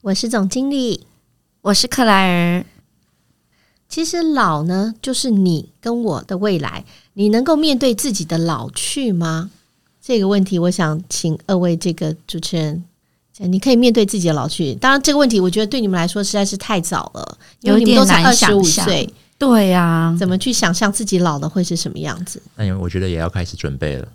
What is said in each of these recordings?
我是总经理，我是克莱尔。其实老呢，就是你跟我的未来。你能够面对自己的老去吗？这个问题，我想请二位这个主持人，你可以面对自己的老去。当然，这个问题我觉得对你们来说实在是太早了，因为你们都才二十五岁。对呀、啊，怎么去想象自己老了会是什么样子？那我觉得也要开始准备了。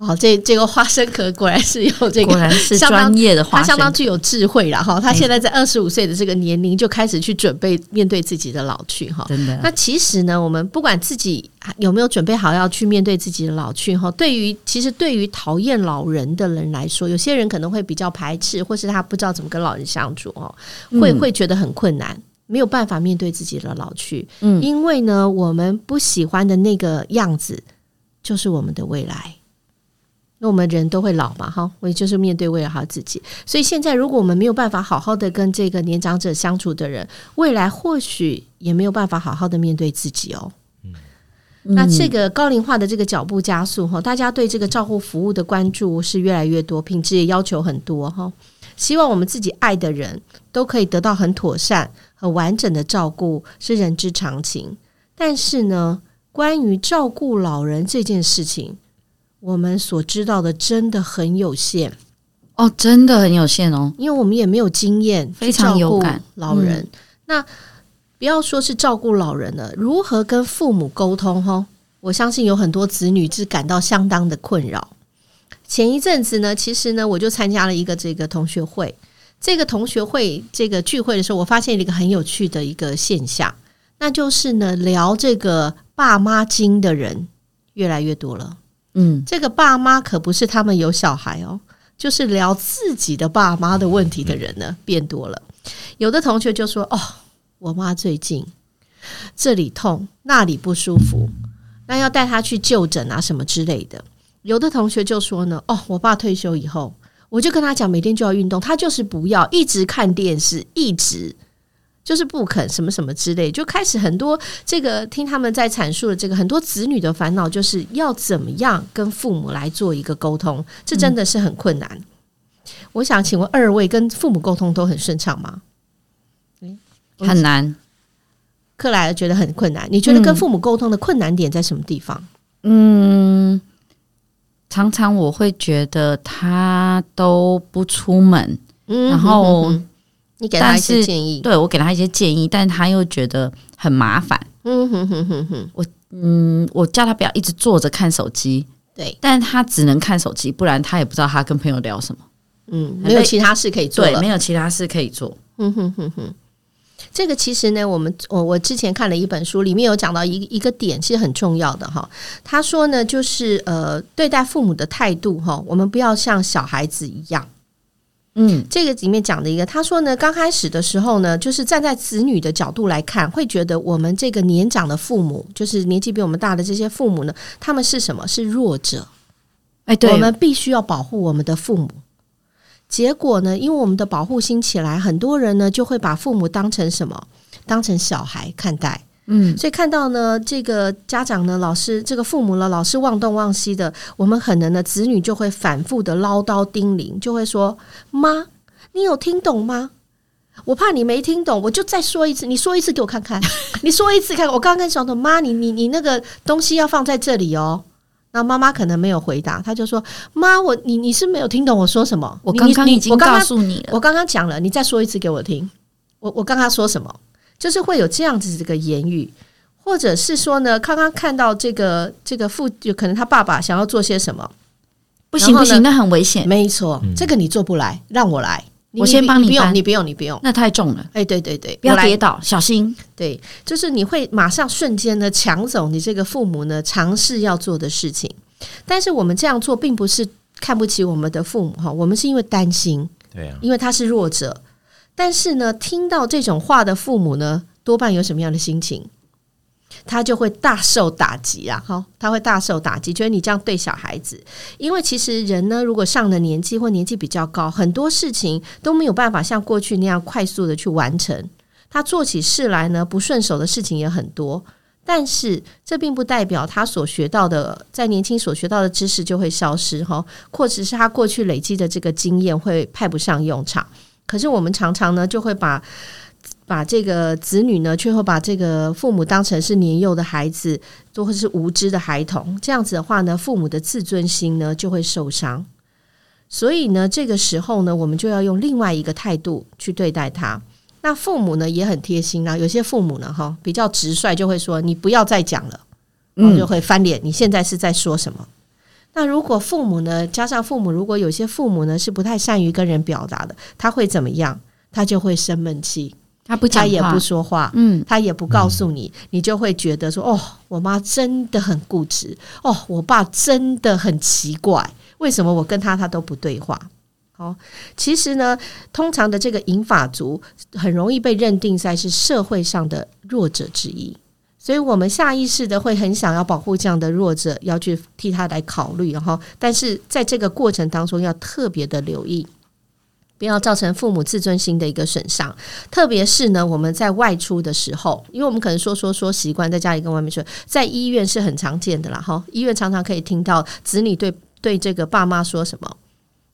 哦，这这个花生壳果然是有这个，果然是专业的花生，他相当具有智慧了哈。他现在在二十五岁的这个年龄就开始去准备面对自己的老去哈。真的。那其实呢，我们不管自己有没有准备好要去面对自己的老去哈，对于其实对于讨厌老人的人来说，有些人可能会比较排斥，或是他不知道怎么跟老人相处哦，会会觉得很困难，没有办法面对自己的老去。嗯，因为呢，我们不喜欢的那个样子，就是我们的未来。那我们人都会老嘛，哈，我也就是面对未来好自己。所以现在，如果我们没有办法好好的跟这个年长者相处的人，未来或许也没有办法好好的面对自己哦。嗯，那这个高龄化的这个脚步加速哈，大家对这个照护服务的关注是越来越多，品质也要求很多哈。希望我们自己爱的人都可以得到很妥善很完整的照顾，是人之常情。但是呢，关于照顾老人这件事情，我们所知道的真的很有限哦，真的很有限哦，因为我们也没有经验，非常有感老人。嗯、那不要说是照顾老人了，如何跟父母沟通？哈，我相信有很多子女是感到相当的困扰。前一阵子呢，其实呢，我就参加了一个这个同学会。这个同学会这个聚会的时候，我发现了一个很有趣的一个现象，那就是呢，聊这个爸妈经的人越来越多了。嗯，这个爸妈可不是他们有小孩哦，就是聊自己的爸妈的问题的人呢变多了。有的同学就说：“哦，我妈最近这里痛，那里不舒服，那要带她去就诊啊什么之类的。”有的同学就说呢：“哦，我爸退休以后，我就跟他讲每天就要运动，他就是不要，一直看电视，一直。”就是不肯什么什么之类，就开始很多这个听他们在阐述的这个很多子女的烦恼，就是要怎么样跟父母来做一个沟通，这真的是很困难。嗯、我想请问二位跟父母沟通都很顺畅吗？很难。克莱尔觉得很困难。你觉得跟父母沟通的困难点在什么地方？嗯，常常我会觉得他都不出门，嗯、然后。嗯你给他一些建议，对，我给他一些建议，但他又觉得很麻烦。嗯哼哼哼哼，我嗯，我叫他不要一直坐着看手机，对，但他只能看手机，不然他也不知道他跟朋友聊什么。嗯，没有其他事可以做，对，没有其他事可以做。嗯哼哼哼，这个其实呢，我们我我之前看了一本书，里面有讲到一一个点，其实很重要的哈。他说呢，就是呃，对待父母的态度哈，我们不要像小孩子一样。嗯，这个里面讲的一个，他说呢，刚开始的时候呢，就是站在子女的角度来看，会觉得我们这个年长的父母，就是年纪比我们大的这些父母呢，他们是什么？是弱者。哎，对，我们必须要保护我们的父母。结果呢，因为我们的保护心起来，很多人呢就会把父母当成什么？当成小孩看待。嗯，所以看到呢，这个家长呢，老师这个父母呢，老是忘东忘西的，我们可能呢，子女就会反复的唠叨叮咛，就会说：“妈，你有听懂吗？我怕你没听懂，我就再说一次，你说一次给我看看，你说一次看看。我刚刚跟小彤妈，你你你那个东西要放在这里哦。”那妈妈可能没有回答，她就说：“妈，我你你是没有听懂我说什么？我刚刚已经告诉你了，我刚刚讲了，你再说一次给我听。我我刚刚说什么？”就是会有这样子这个言语，或者是说呢，刚刚看到这个这个父，有可能他爸爸想要做些什么，不行不行，那很危险。没错，嗯、这个你做不来，让我来，我先帮你，你不用，你不用，你不用，那太重了。哎，对对对，不要跌倒，小心。对，就是你会马上瞬间的抢走你这个父母呢尝试要做的事情，但是我们这样做并不是看不起我们的父母哈，我们是因为担心，对啊，因为他是弱者。但是呢，听到这种话的父母呢，多半有什么样的心情？他就会大受打击啊！哈，他会大受打击，觉得你这样对小孩子。因为其实人呢，如果上了年纪或年纪比较高，很多事情都没有办法像过去那样快速的去完成。他做起事来呢，不顺手的事情也很多。但是这并不代表他所学到的，在年轻所学到的知识就会消失哈，或者是他过去累积的这个经验会派不上用场。可是我们常常呢，就会把把这个子女呢，却会把这个父母当成是年幼的孩子，或者是无知的孩童。这样子的话呢，父母的自尊心呢就会受伤。所以呢，这个时候呢，我们就要用另外一个态度去对待他。那父母呢也很贴心啊，有些父母呢哈比较直率，就会说你不要再讲了，然后就会翻脸。你现在是在说什么？那如果父母呢，加上父母，如果有些父母呢是不太善于跟人表达的，他会怎么样？他就会生闷气，他不讲话，他也不说话，嗯，他也不告诉你，你就会觉得说哦，我妈真的很固执，哦，我爸真的很奇怪，为什么我跟他他都不对话？好，其实呢，通常的这个银发族很容易被认定在是社会上的弱者之一。所以我们下意识的会很想要保护这样的弱者，要去替他来考虑，然后，但是在这个过程当中要特别的留意，不要造成父母自尊心的一个损伤。特别是呢，我们在外出的时候，因为我们可能说说说习惯在家里跟外面说，在医院是很常见的啦。哈，医院常常可以听到子女对对这个爸妈说什么，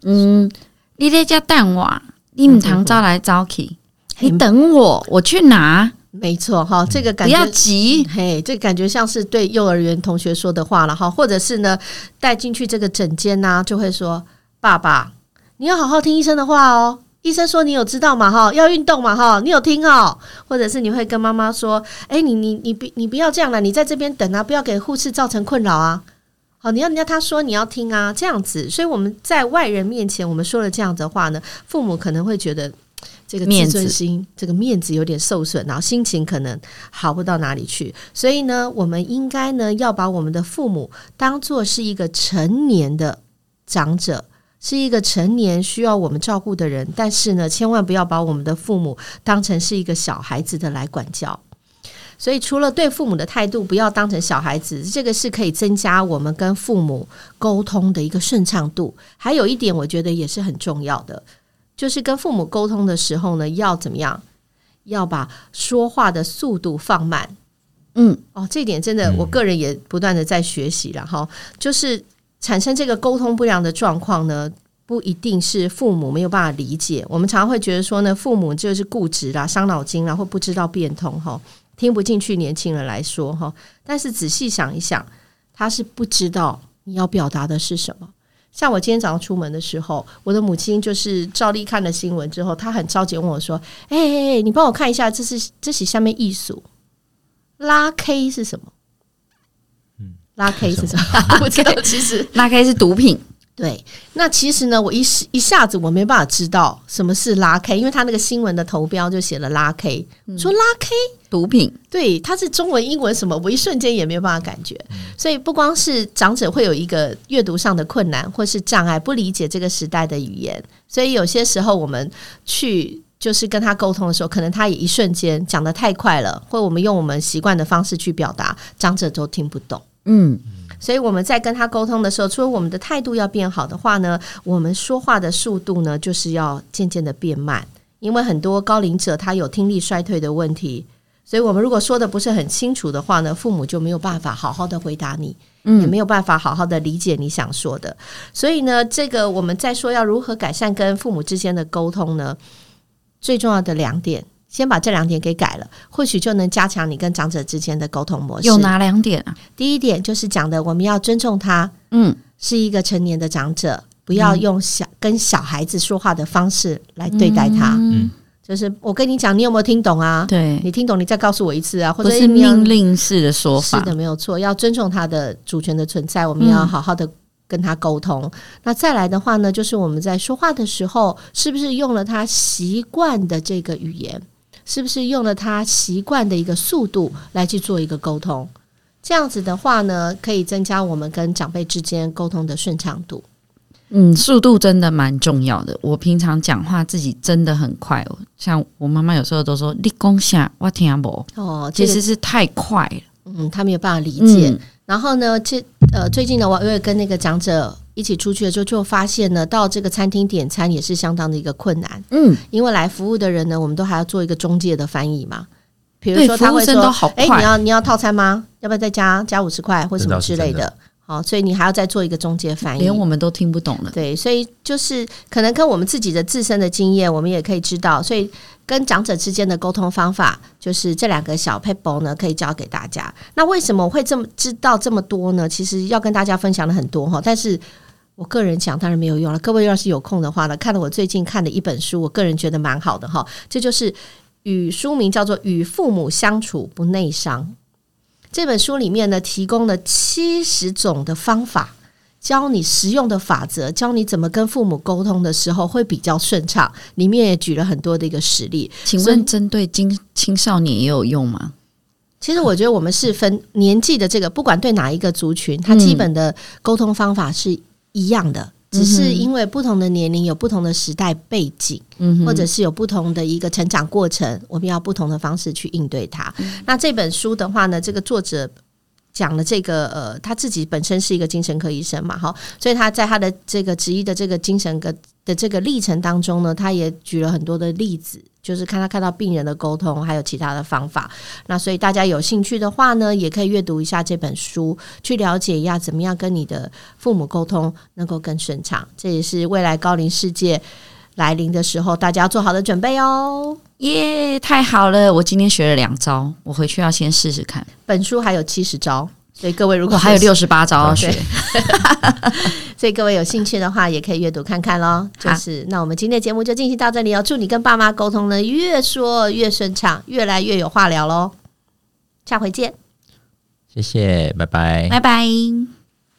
嗯，你在家等我，你唔常招来招去，你等我，我去拿。没错哈，这个感觉不要急，嘿，这感觉像是对幼儿园同学说的话了哈，或者是呢带进去这个诊间呐，就会说：“爸爸，你要好好听医生的话哦，医生说你有知道嘛？哈，要运动嘛哈，你有听哦。”或者是你会跟妈妈说：“哎，你你你不你不要这样了，你在这边等啊，不要给护士造成困扰啊。好，你要人家他说你要听啊，这样子。所以我们在外人面前我们说了这样的话呢，父母可能会觉得。”这个自尊心，面子这个面子有点受损，然后心情可能好不到哪里去。所以呢，我们应该呢要把我们的父母当做是一个成年的长者，是一个成年需要我们照顾的人。但是呢，千万不要把我们的父母当成是一个小孩子的来管教。所以，除了对父母的态度不要当成小孩子，这个是可以增加我们跟父母沟通的一个顺畅度。还有一点，我觉得也是很重要的。就是跟父母沟通的时候呢，要怎么样？要把说话的速度放慢。嗯，哦，这一点真的，我个人也不断的在学习了哈。就是产生这个沟通不良的状况呢，不一定是父母没有办法理解。我们常常会觉得说呢，父母就是固执啦、伤脑筋啦，或不知道变通哈，听不进去年轻人来说哈。但是仔细想一想，他是不知道你要表达的是什么。像我今天早上出门的时候，我的母亲就是照例看了新闻之后，她很着急问我说：“哎哎哎，你帮我看一下，这是这是下面艺术拉 K 是什么？嗯，拉 K 是什么？我不知道，其实拉 K 是毒品。”对，那其实呢，我一时一下子我没办法知道什么是拉 K，因为他那个新闻的头标就写了拉 K，、嗯、说拉 K 毒品，对，它是中文、英文什么，我一瞬间也没有办法感觉。所以不光是长者会有一个阅读上的困难或是障碍，不理解这个时代的语言，所以有些时候我们去就是跟他沟通的时候，可能他也一瞬间讲的太快了，或我们用我们习惯的方式去表达，长者都听不懂。嗯。所以我们在跟他沟通的时候，除了我们的态度要变好的话呢，我们说话的速度呢，就是要渐渐的变慢。因为很多高龄者他有听力衰退的问题，所以我们如果说的不是很清楚的话呢，父母就没有办法好好的回答你，嗯，也没有办法好好的理解你想说的。所以呢，这个我们在说要如何改善跟父母之间的沟通呢，最重要的两点。先把这两点给改了，或许就能加强你跟长者之间的沟通模式。有哪两点啊？第一点就是讲的，我们要尊重他，嗯，是一个成年的长者，不要用小跟小孩子说话的方式来对待他。嗯，就是我跟你讲，你有没有听懂啊？对，你听懂，你再告诉我一次啊，或者是命令式的说法。是的，没有错，要尊重他的主权的存在，我们要好好的跟他沟通。嗯，那再来的话呢，就是我们在说话的时候，是不是用了他习惯的这个语言？是不是用了他习惯的一个速度来去做一个沟通？这样子的话呢，可以增加我们跟长辈之间沟通的顺畅度。嗯，速度真的蛮重要的。我平常讲话自己真的很快哦，像我妈妈有时候都说“你讲下，我听不”，哦，其实是太快了，嗯，他没有办法理解。嗯、然后呢，这呃，最近呢，我因为跟那个长者一起出去的时候，就发现呢，到这个餐厅点餐也是相当的一个困难，嗯，因为来服务的人呢，我们都还要做一个中介的翻译嘛。比如说他会说：“哎、欸，你要你要套餐吗？要不要再加加五十块或什么之类的？”好，所以你还要再做一个中介翻译，连我们都听不懂了。对，所以就是可能跟我们自己的自身的经验，我们也可以知道。所以跟长者之间的沟通方法，就是这两个小 paper 呢，可以教给大家。那为什么会这么知道这么多呢？其实要跟大家分享的很多哈，但是我个人讲当然没有用了。各位要是有空的话呢，看了我最近看的一本书，我个人觉得蛮好的哈。这就是与书名叫做《与父母相处不内伤》。这本书里面呢，提供了七十种的方法，教你实用的法则，教你怎么跟父母沟通的时候会比较顺畅。里面也举了很多的一个实例。请问，针对青青少年也有用吗？其实我觉得我们是分年纪的这个，不管对哪一个族群，它基本的沟通方法是一样的。只是因为不同的年龄有不同的时代背景，嗯，或者是有不同的一个成长过程，我们要不同的方式去应对它。嗯。那这本书的话呢，这个作者讲了这个呃，他自己本身是一个精神科医生嘛，哈，所以他在他的这个职业的这个精神科的这个历程当中呢，他也举了很多的例子。就是看他看到病人的沟通，还有其他的方法。那所以大家有兴趣的话呢，也可以阅读一下这本书，去了解一下怎么样跟你的父母沟通能够更顺畅。这也是未来高龄世界来临的时候，大家要做好的准备哦。耶，太好了！我今天学了两招，我回去要先试试看。本书还有七十招。所以各位如果还有六十八招要学，所以各位有兴趣的话，也可以阅读看看喽。就是那我们今天的节目就进行到这里哦。祝你跟爸妈沟通呢越说越顺畅，越来越有话聊喽。下回见，谢谢，拜拜，拜拜。